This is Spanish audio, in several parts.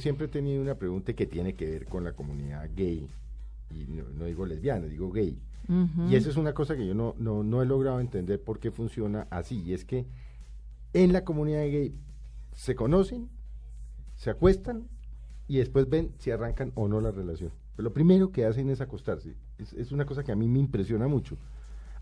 Siempre he tenido una pregunta que tiene que ver con la comunidad gay, y no, digo lesbiana, digo gay. Y esa es una cosa que yo no, no, no he logrado entender por qué funciona así, y es que en la comunidad gay se conocen, se acuestan y después ven si arrancan o no la relación. Pero lo primero que hacen es acostarse. Es, es una cosa que a mí me impresiona mucho.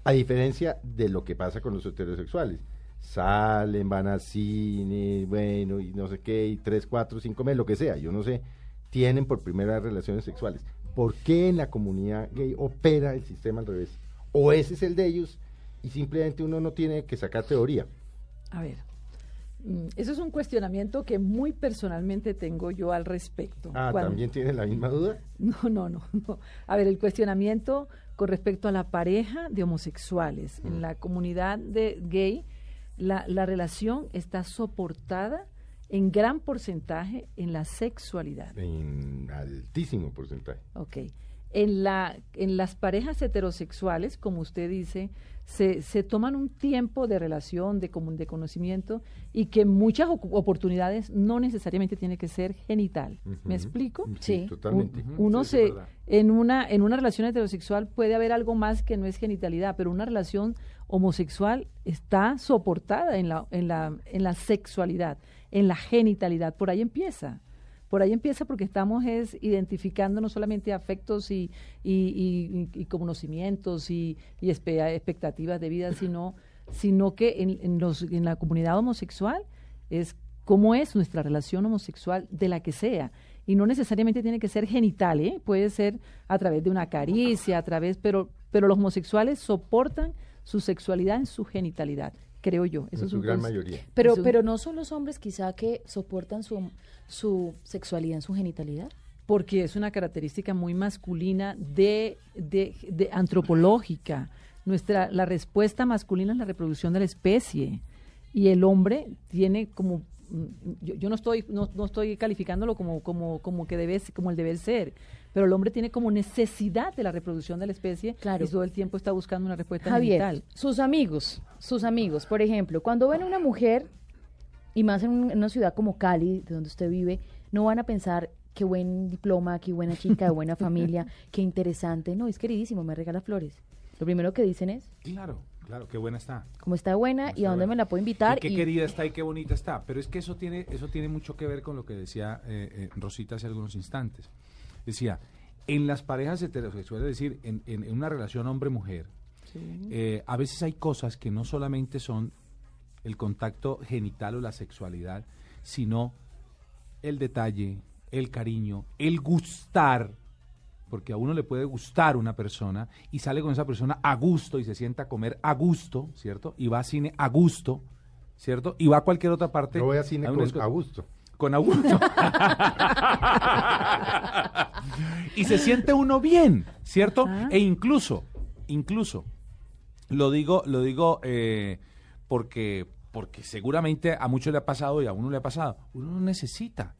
A diferencia de lo que pasa con los heterosexuales salen, van al cine, bueno, y no sé qué, y tres, cuatro, cinco meses, lo que sea, yo no sé, tienen por primera vez relaciones sexuales. ¿Por qué en la comunidad gay opera el sistema al revés? O ese es el de ellos y simplemente uno no tiene que sacar teoría. A ver, mm, eso es un cuestionamiento que muy personalmente tengo yo al respecto. Ah, ¿también tiene la misma duda? No, no, no, no. A ver, el cuestionamiento con respecto a la pareja de homosexuales en mm. la comunidad de gay la, la relación está soportada en gran porcentaje en la sexualidad. En altísimo porcentaje. Ok. En, la, en las parejas heterosexuales, como usted dice, se, se toman un tiempo de relación, de, de conocimiento, y que muchas oportunidades no necesariamente tiene que ser genital. ¿Me explico? Sí, totalmente. uno se, en, una, en una relación heterosexual puede haber algo más que no es genitalidad, pero una relación homosexual está soportada en la, en la, en la sexualidad, en la genitalidad. Por ahí empieza. Por ahí empieza porque estamos es identificando no solamente afectos y, y, y, conocimientos y, expectativas de vida, sino, sino que en, en, los, en la comunidad homosexual es cómo es nuestra relación homosexual de la que sea. Y no necesariamente tiene que ser genital, ¿eh? puede ser a través de una caricia, a través, pero, pero los homosexuales soportan su sexualidad en su genitalidad, creo yo. Eso en es su gran mayoría. Pero, pero no son los hombres quizá que soportan su, su sexualidad en su genitalidad porque es una característica muy masculina de, de, de, antropológica. Nuestra, la respuesta masculina es la reproducción de la especie y el hombre tiene como yo, yo no estoy no, no, estoy calificándolo como como como que debe como el debe ser pero el hombre tiene como necesidad de la reproducción de la especie claro. y todo el tiempo está buscando una respuesta Javier, sus amigos sus amigos por ejemplo cuando ven a una mujer y más en, una ciudad como Cali de donde usted vive no van a pensar qué buen diploma qué buena chica buena familia qué interesante no es queridísimo me regala flores. Lo primero que dicen es claro Claro, qué buena está. Cómo está buena y a dónde me la puedo invitar. Y qué querida está y qué bonita está. Pero es que eso tiene, eso tiene mucho que ver con lo que decía eh, eh, Rosita hace algunos instantes. Decía, en las parejas heterosexuales, es decir, en, en, una relación hombre-mujer, eh, a veces hay cosas que no solamente son el contacto genital o la sexualidad, sino el detalle, el cariño, el gustar porque a uno le puede gustar una persona y sale con esa persona a gusto y se sienta a comer a gusto, ¿cierto? Y va a cine a gusto, ¿cierto? Y va a cualquier otra parte. No voy a cine con a gusto. Con a gusto. y se siente uno bien, ¿cierto? E incluso, incluso, lo digo, lo digo eh, porque, porque seguramente a muchos le ha pasado y a uno le ha pasado. Uno no necesita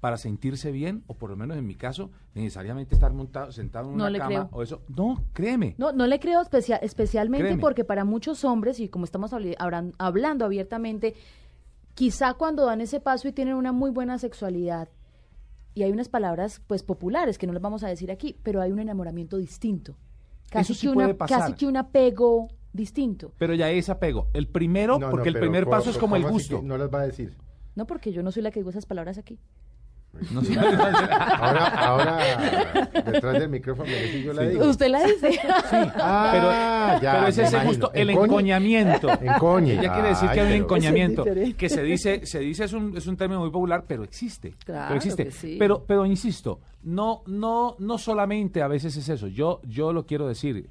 para sentirse bien, o por lo menos en mi caso, necesariamente estar montado, sentado en una cama o eso. No, créeme. No, no le creo especialmente porque para muchos hombres, y como estamos hablando abiertamente, quizá cuando dan ese paso y tienen una muy buena sexualidad, y hay unas palabras pues populares que no las vamos a decir aquí, pero hay un enamoramiento distinto. Casi, que, una, casi que un apego distinto. Pero ya es apego. El primero, porque el primer paso es como el gusto. No las va a decir. No, porque yo no soy la que digo esas palabras aquí. No ahora, ahora, detrás del micrófono, yo la digo. Usted la dice. Sí, ah, pero, ya, pero es ese justo el encoñamiento. Encoñe. Ella quiere decir que hay un encoñamiento. Que se dice, se dice es un, es un término muy popular, pero existe. Claro pero existe. Que sí. Pero, pero insisto, no, no, no solamente a veces es eso. Yo, yo lo quiero decir.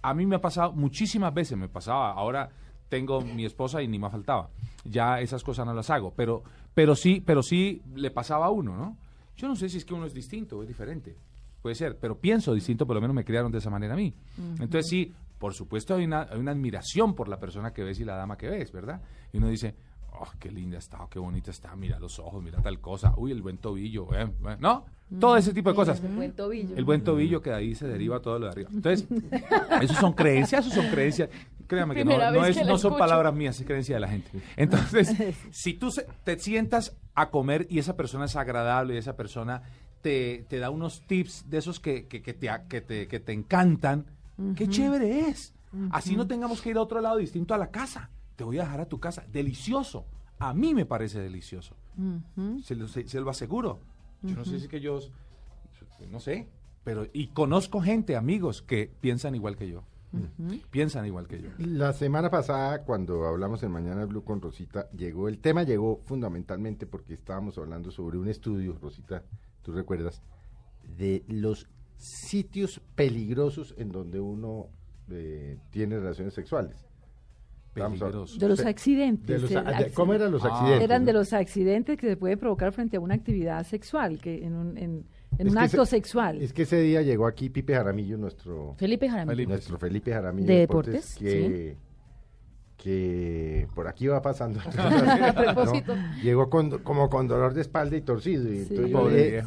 A mí me ha pasado muchísimas veces, me pasaba. Ahora tengo mi esposa y ni me faltaba. Ya esas cosas no las hago, pero pero sí, pero sí le pasaba a uno, ¿no? Yo no sé si es que uno es distinto o es diferente. Puede ser, pero pienso distinto, por lo menos me criaron de esa manera a mí. Entonces sí, por supuesto hay una, hay una admiración por la persona que ves y la dama que ves, ¿verdad? Y uno dice, oh, qué linda está, oh, qué bonita está, mira los ojos, mira tal cosa, uy, el buen tobillo, eh, eh ¿no? Todo ese tipo de cosas. El buen tobillo. El buen tobillo que de ahí se deriva todo lo de arriba. Entonces, eso son creencias, eso son creencias. Créame que no, no, es, no son palabras mías, es creencia de la gente. Entonces, si tú te sientas a comer y esa persona es agradable y esa persona te, te da unos tips de esos que, que, que, te, que, te, que te encantan, qué chévere es. Así no tengamos que ir a otro lado distinto a la casa. Te voy a dejar a tu casa. Delicioso. A mí me parece delicioso. se, lo, se, lo, aseguro. Yo no sé si que yo, no sé, pero y conozco gente, amigos, que piensan igual que yo. Piensan igual que yo. La semana pasada, cuando hablamos en Mañana Blue con Rosita, llegó, el tema llegó fundamentalmente porque estábamos hablando sobre un estudio, Rosita, tú recuerdas, de los sitios peligrosos en donde uno eh, tiene relaciones sexuales. De los accidentes. ¿Cómo eran los ah. accidentes? Eran de los accidentes que se puede provocar frente a una actividad sexual, que en un, en, un acto sexual. Es que ese día llegó aquí Pipe Jaramillo, nuestro Felipe Jaramillo, nuestro Felipe Jaramillo de deportes, que, que por aquí va pasando. llegó con, como con dolor de espalda y torcido. Y,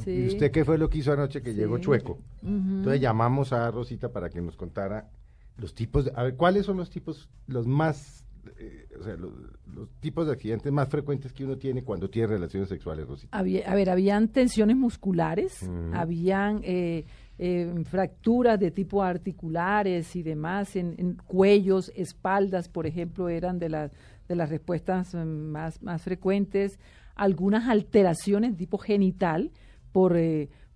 ¿Y usted qué fue lo que hizo anoche que llegó chueco? Entonces llamamos a Rosita para que nos contara los tipos, de, a ver, ¿cuáles son los tipos, los más, eh, o sea, los, tipos de accidentes más frecuentes que uno tiene cuando tiene relaciones sexuales, Rosita? Había, a ver, habían tensiones musculares, habían eh, eh, fracturas de tipo articulares y demás, en, cuellos, espaldas, por ejemplo, eran de, las de las respuestas mm, más, más frecuentes, algunas alteraciones de tipo genital por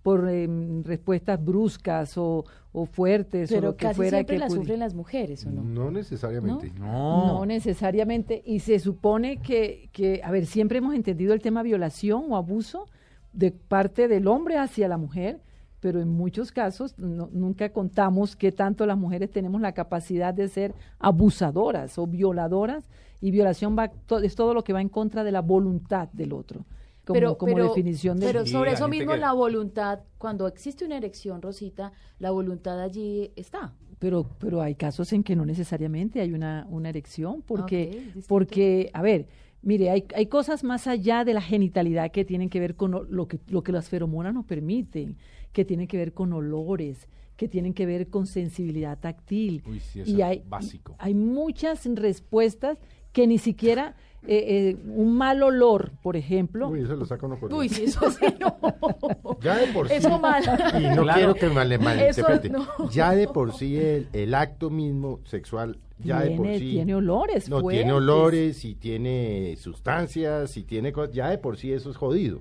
por em, respuestas bruscas o, o fuertes Pero o lo que casi fuera siempre que la sufren las mujeres, ¿o no? No necesariamente. ¿No? ¿No? necesariamente. Y se supone que, que, a ver, siempre hemos entendido el tema violación o abuso de parte del hombre hacia la mujer, pero en muchos casos nunca contamos que tanto las mujeres tenemos la capacidad de ser abusadoras o violadoras y violación va, es todo lo que va en contra de la voluntad del otro como, pero, como definición de Pero sobre eso mismo la voluntad, cuando existe una erección, Rosita, la voluntad allí está. Pero, pero hay casos en que no necesariamente hay una, una erección, porque, porque, a ver, mire, hay, hay cosas más allá de la genitalidad que tienen que ver con lo que, lo que las feromonas nos permiten, que tienen que ver con olores, que tienen que ver con sensibilidad táctil. Uy, sí, eso y hay, básico. Hay muchas respuestas que ni siquiera eh, eh, un mal olor, por ejemplo. Uy, eso lo saca uno Uy, sí, eso sí, no. Ya de por sí. Eso mal. Y no quiero que me malinterprete. No. Ya de por sí el, el acto mismo sexual ya tiene, de por sí. Tiene olores. No, tiene olores y tiene sustancias y tiene ya de por sí eso es jodido.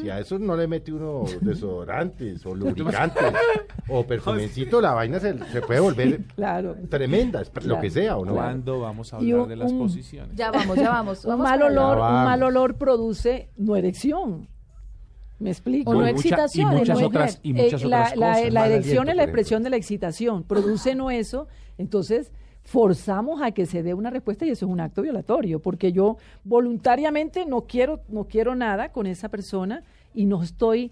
Si a eso no le mete uno desodorantes o lubricantes o perfumencito, la vaina se, se puede volver claro. tremenda, lo que sea, ¿o no? ¿Cuándo vamos a hablar de las posiciones? Ya vamos, ya vamos. un, mal olor, un mal olor produce no erección. ¿Me explico? O no excitación. Y muchas otras, y muchas eh, otras la, cosas. La, erección es la expresión de la excitación. Produce no eso, entonces forzamos a que se dé una respuesta y eso es un acto violatorio, porque yo voluntariamente no quiero, no quiero nada con esa persona y no estoy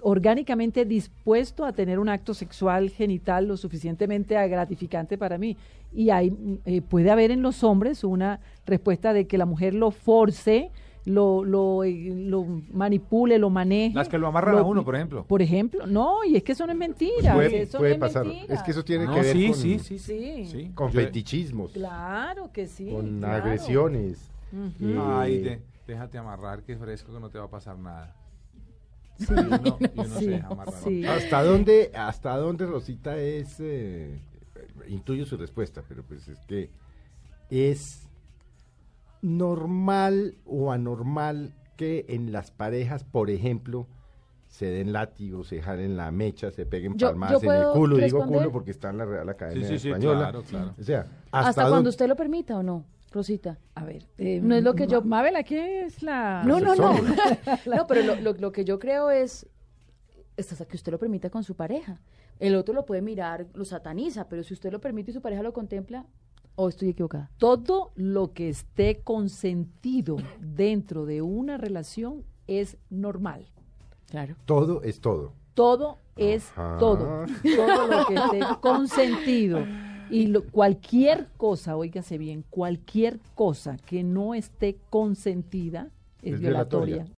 orgánicamente dispuesto a tener un acto sexual genital lo suficientemente gratificante para mí. Y eh, puede haber en los hombres una respuesta de que la mujer lo force lo, lo, eh, lo manipule, lo maneje. Las que lo amarran a uno, por ejemplo. Por ejemplo, no, y es que eso no es mentira. puede, eso puede es pasar. Mentira. Es que eso tiene que ver sí, con, sí, sí, sí, sí. con fetichismos. Claro que sí. Con claro. agresiones. Uh Ay, de, déjate amarrar, que fresco que no te va a pasar nada. Sí. Y uno, y uno Sí, se deja amarrar. sí. ¿Hasta dónde, hasta dónde Rosita es, eh, intuyo su respuesta, pero pues es que es normal o anormal que en las parejas, por ejemplo, se den látigos, se jalen la mecha, se peguen Yo- palmadas yo en el puedo culo, digo responder. culo porque está en la Real Academia Sí, sí, sí, Española. claro, claro. O sea, Hasta, hasta, cuando usted lo permita o no, Rosita. A ver, eh, No es lo que yo- Ma- Mabel, aquí es la... No, no, no. no, pero lo, lo- lo que yo creo es, es hasta que usted lo permita con su pareja. El otro lo puede mirar, lo sataniza, pero si usted lo permite y su pareja lo contempla, o estoy equivocada. Todo lo que esté consentido dentro de una relación es normal. Claro. todo es todo. Todo es Ajá. todo. Todo lo que esté consentido. Y lo- cualquier cosa, óigase bien, cualquier cosa que no esté consentida es, Es violatoria. violatoria.